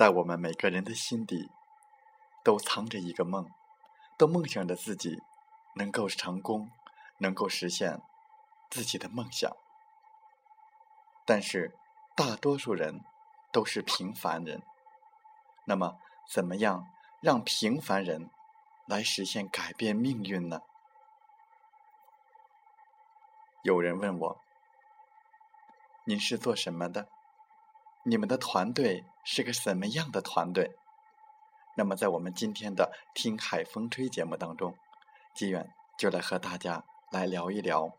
在我们每个人的心底，都藏着一个梦，都梦想着自己能够成功，能够实现自己的梦想。但是，大多数人都是平凡人。那么，怎么样让平凡人来实现改变命运呢？有人问我：“您是做什么的？”你们的团队是个什么样的团队？那么，在我们今天的《听海风吹》节目当中，吉远就来和大家来聊一聊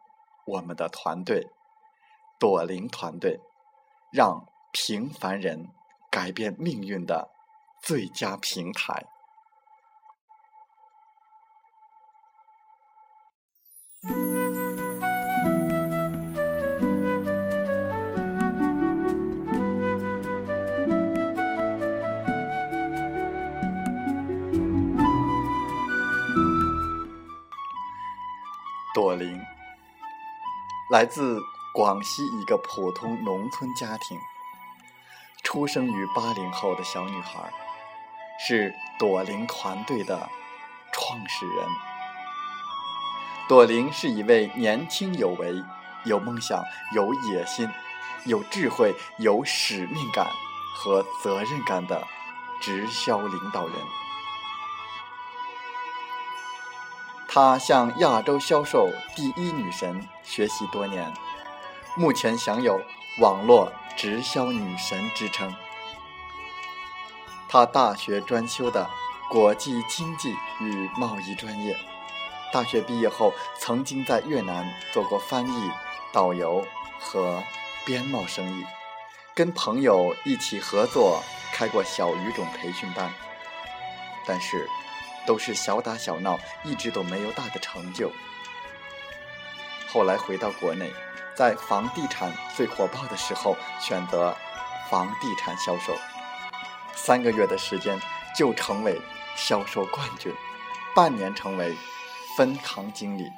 我们的团队——朵琳团队，让平凡人改变命运的最佳平台。朵琳来自广西一个普通农村家庭，出生于八零后的小女孩，是朵琳团队的创始人。朵琳是一位年轻有为、有梦想、有野心、有智慧、有使命感和责任感的直销领导人。她向亚洲销售第一女神学习多年，目前享有网络直销女神之称。她大学专修的国际经济与贸易专业，大学毕业后曾经在越南做过翻译、导游和边贸生意，跟朋友一起合作开过小语种培训班，但是。都是小打小闹，一直都没有大的成就。后来回到国内，在房地产最火爆的时候，选择房地产销售，三个月的时间就成为销售冠军，半年成为分行经理，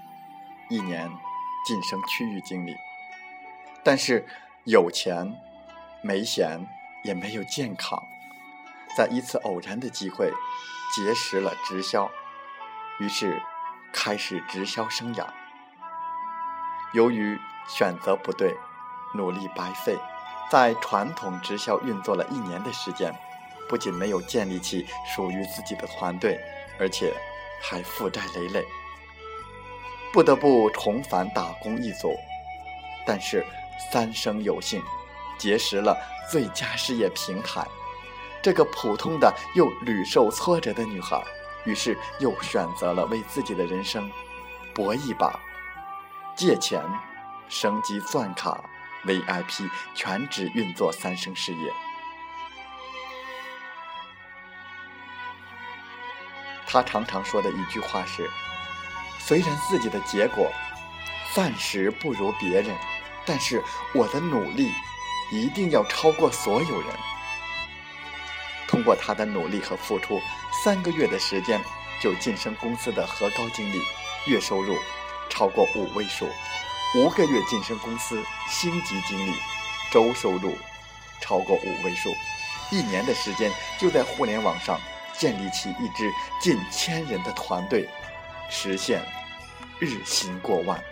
一年晋升区域经理。但是有钱没闲，也没有健康，在一次偶然的机会。结识了直销，于是开始直销生涯。由于选择不对，努力白费，在传统直销运作了一年的时间，不仅没有建立起属于自己的团队，而且还负债累累，不得不重返打工一族。但是三生有幸，结识了最佳事业平台。这个普通的又屡受挫折的女孩，于是又选择了为自己的人生搏一把，借钱升级钻卡 VIP，全职运作三生事业。她常常说的一句话是：“虽然自己的结果暂时不如别人，但是我的努力一定要超过所有人。通过他的努力和付出，三个月的时间就晋升公司的核高经理，月收入超过五位数；五个月晋升公司星级经理，周收入超过五位数；一年的时间就在互联网上建立起一支近千人的团队，实现日薪过万。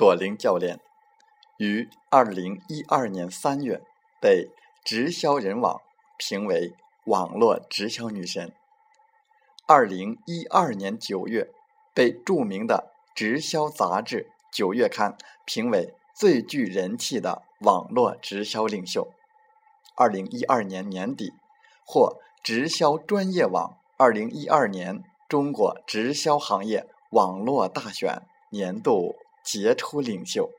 朵琳教练于二零一二年三月被直销人网评为网络直销女神。二零一二年九月被著名的直销杂志《九月刊》评为最具人气的网络直销领袖。二零一二年年底获直销专业网二零一二年中国直销行业网络大选年度。杰出领袖。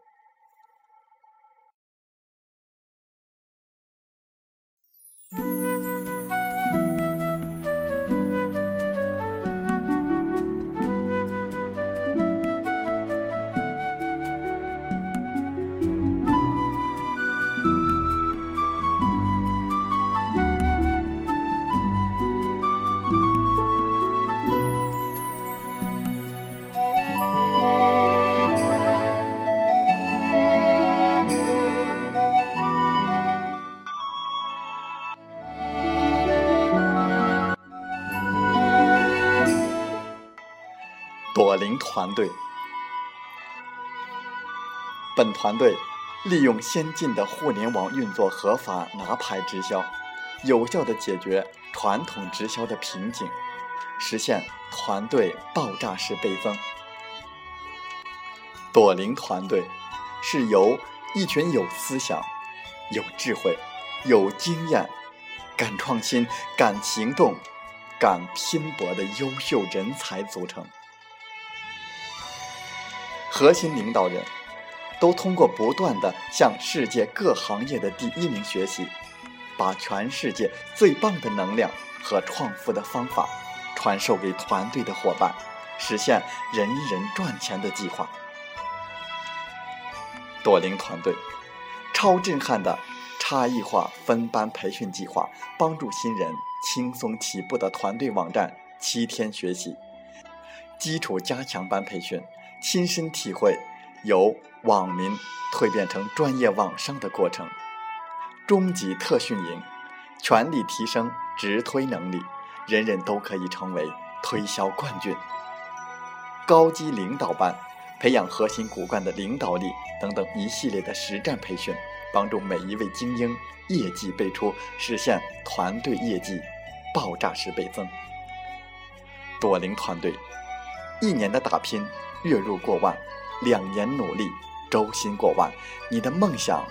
团队，本团队利用先进的互联网运作合法拿牌直销，有效的解决传统直销的瓶颈，实现团队爆炸式倍增。朵琳团队是由一群有思想、有智慧、有经验、敢创新、敢行动、敢拼搏的优秀人才组成。核心领导人，都通过不断的向世界各行业的第一名学习，把全世界最棒的能量和创富的方法传授给团队的伙伴，实现人人赚钱的计划。朵琳团队超震撼的差异化分班培训计划，帮助新人轻松起步的团队网站七天学习，基础加强班培训。亲身体会由网民蜕变成专业网商的过程，终极特训营，全力提升直推能力，人人都可以成为推销冠军。高级领导班，培养核心骨干的领导力等等一系列的实战培训，帮助每一位精英业绩倍出，实现团队业绩爆炸式倍增。朵琳团队一年的打拼。月入过万，两年努力，周薪过万。你的梦想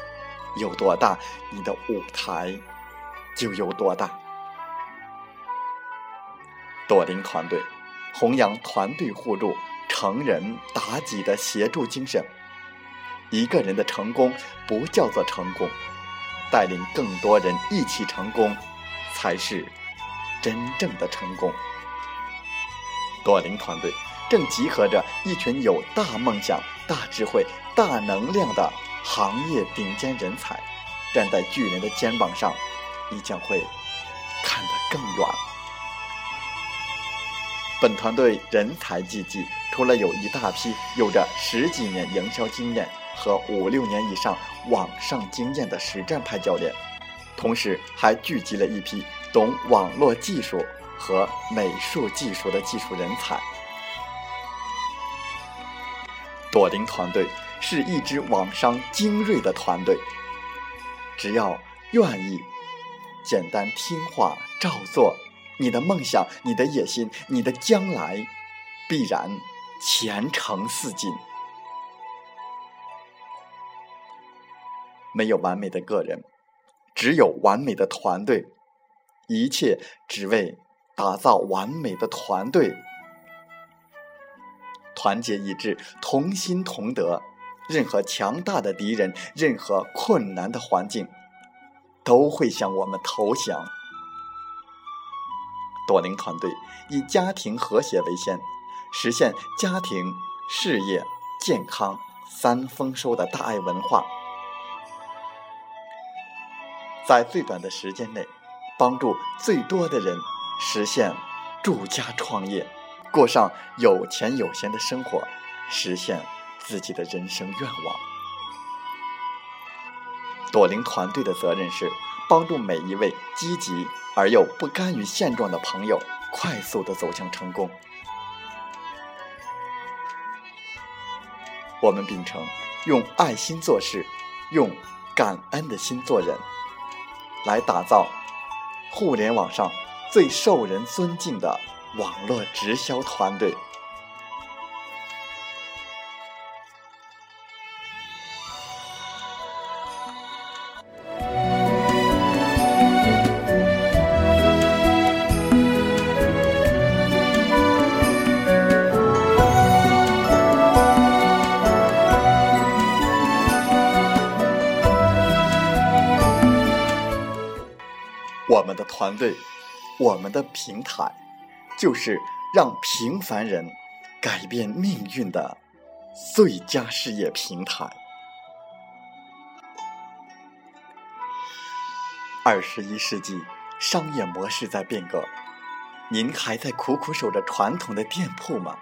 有多大，你的舞台就有多大。朵琳团队弘扬团队互助、成人达己的协助精神。一个人的成功不叫做成功，带领更多人一起成功，才是真正的成功。朵琳团队。正集合着一群有大梦想、大智慧、大能量的行业顶尖人才，站在巨人的肩膀上，你将会看得更远。本团队人才济济，除了有一大批有着十几年营销经验和五六年以上网上经验的实战派教练，同时还聚集了一批懂网络技术和美术技术的技术人才。朵琳团队是一支网商精锐的团队，只要愿意，简单听话照做，你的梦想、你的野心、你的将来，必然前程似锦。没有完美的个人，只有完美的团队。一切只为打造完美的团队，团结一致，同心同德。任何强大的敌人，任何困难的环境，都会向我们投降。朵林团队以家庭和谐为先，实现家庭、事业、健康三丰收的大爱文化，在最短的时间内。帮助最多的人实现住家创业，过上有钱有闲的生活，实现自己的人生愿望。朵林团队的责任是帮助每一位积极而又不甘于现状的朋友快速的走向成功。我们秉承用爱心做事，用感恩的心做人，来打造。互联网上最受人尊敬的网络直销团队。我们的团队，我们的平台，就是让平凡人改变命运的最佳事业平台。二十一世纪，商业模式在变革，您还在苦苦守着传统的店铺吗？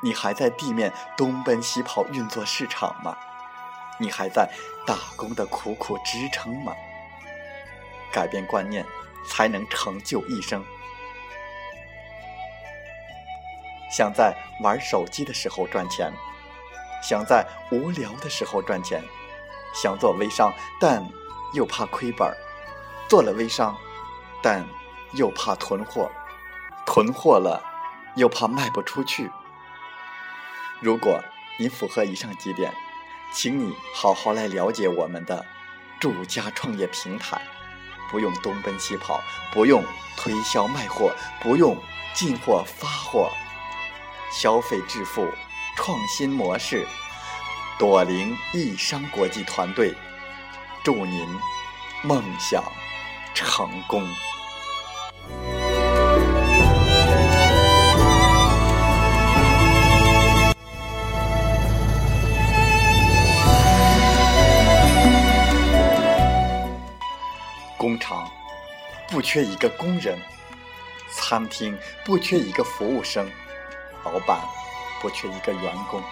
你还在地面东奔西跑运作市场吗？你还在打工的苦苦支撑吗？改变观念，才能成就一生。想在玩手机的时候赚钱，想在无聊的时候赚钱，想做微商，但又怕亏本；做了微商，但又怕囤货，囤货了又怕卖不出去。如果你符合以上几点，请你好好来了解我们的住家创业平台。不用东奔西跑，不用推销卖货，不用进货发货，消费致富创新模式，朵林易商国际团队，祝您梦想成功。工厂不缺一个工人，餐厅不缺一个服务生，老板不缺一个员工，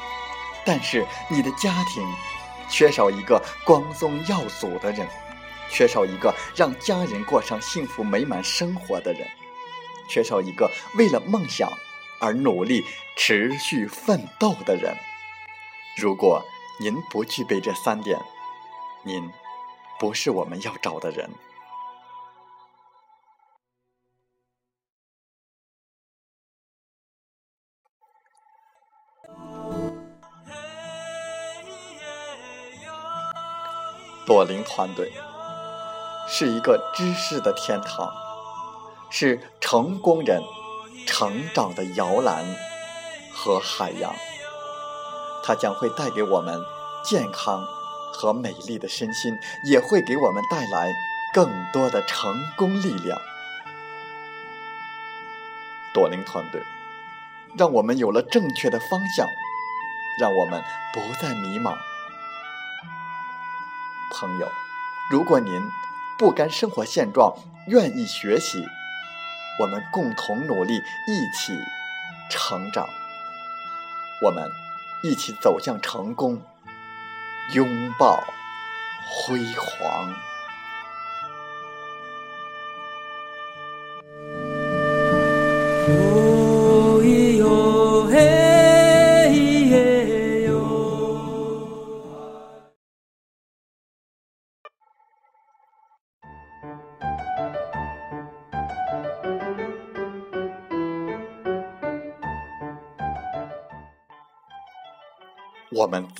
但是你的家庭缺少一个光宗耀祖的人，缺少一个让家人过上幸福美满生活的人，缺少一个为了梦想而努力持续奋斗的人。如果您不具备这三点，您不是我们要找的人。朵林团队是一个知识的天堂，是成功人成长的摇篮和海洋。它将会带给我们健康和美丽的身心，也会给我们带来更多的成功力量。朵林团队让我们有了正确的方向，让我们不再迷茫。朋友，如果您不甘生活现状，愿意学习，我们共同努力，一起成长，我们一起走向成功，拥抱辉煌。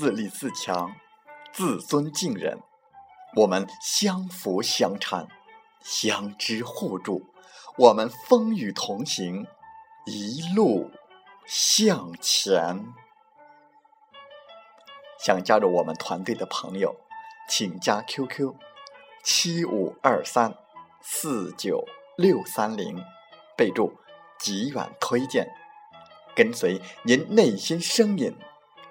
自立自强，自尊敬人，我们相扶相搀，相知互助，我们风雨同行，一路向前。想加入我们团队的朋友，请加 QQ：七五二三四九六三零，备注“极远推荐”，跟随您内心声音，